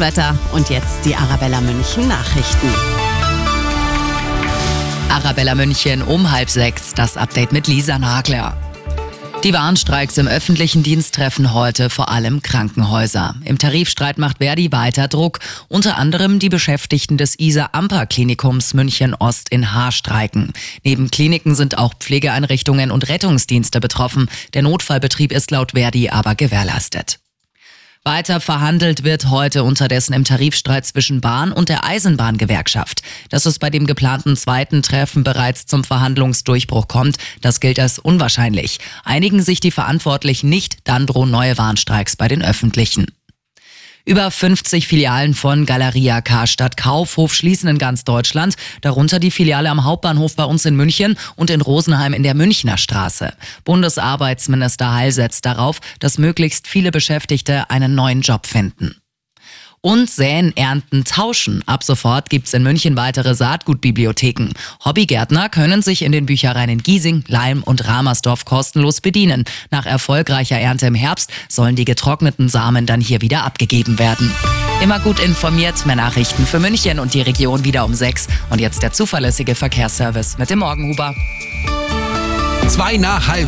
Wetter und jetzt die Arabella München Nachrichten. Arabella München um halb sechs, das Update mit Lisa Nagler. Die Warnstreiks im öffentlichen Dienst treffen heute vor allem Krankenhäuser. Im Tarifstreit macht Verdi weiter Druck. Unter anderem die Beschäftigten des ISA-Amper-Klinikums München-Ost in Haar streiken. Neben Kliniken sind auch Pflegeeinrichtungen und Rettungsdienste betroffen. Der Notfallbetrieb ist laut Verdi aber gewährleistet. Weiter verhandelt wird heute unterdessen im Tarifstreit zwischen Bahn und der Eisenbahngewerkschaft. Dass es bei dem geplanten zweiten Treffen bereits zum Verhandlungsdurchbruch kommt, das gilt als unwahrscheinlich. Einigen sich die Verantwortlichen nicht, dann drohen neue Warnstreiks bei den Öffentlichen. Über 50 Filialen von Galeria Karstadt Kaufhof schließen in ganz Deutschland, darunter die Filiale am Hauptbahnhof bei uns in München und in Rosenheim in der Münchner Straße. Bundesarbeitsminister Heil setzt darauf, dass möglichst viele Beschäftigte einen neuen Job finden. Und Säen, Ernten, Tauschen. Ab sofort gibt's in München weitere Saatgutbibliotheken. Hobbygärtner können sich in den Büchereien in Giesing, Leim und Ramersdorf kostenlos bedienen. Nach erfolgreicher Ernte im Herbst sollen die getrockneten Samen dann hier wieder abgegeben werden. Immer gut informiert, mehr Nachrichten für München und die Region wieder um sechs. Und jetzt der zuverlässige Verkehrsservice mit dem Morgenhuber. Zwei nach halb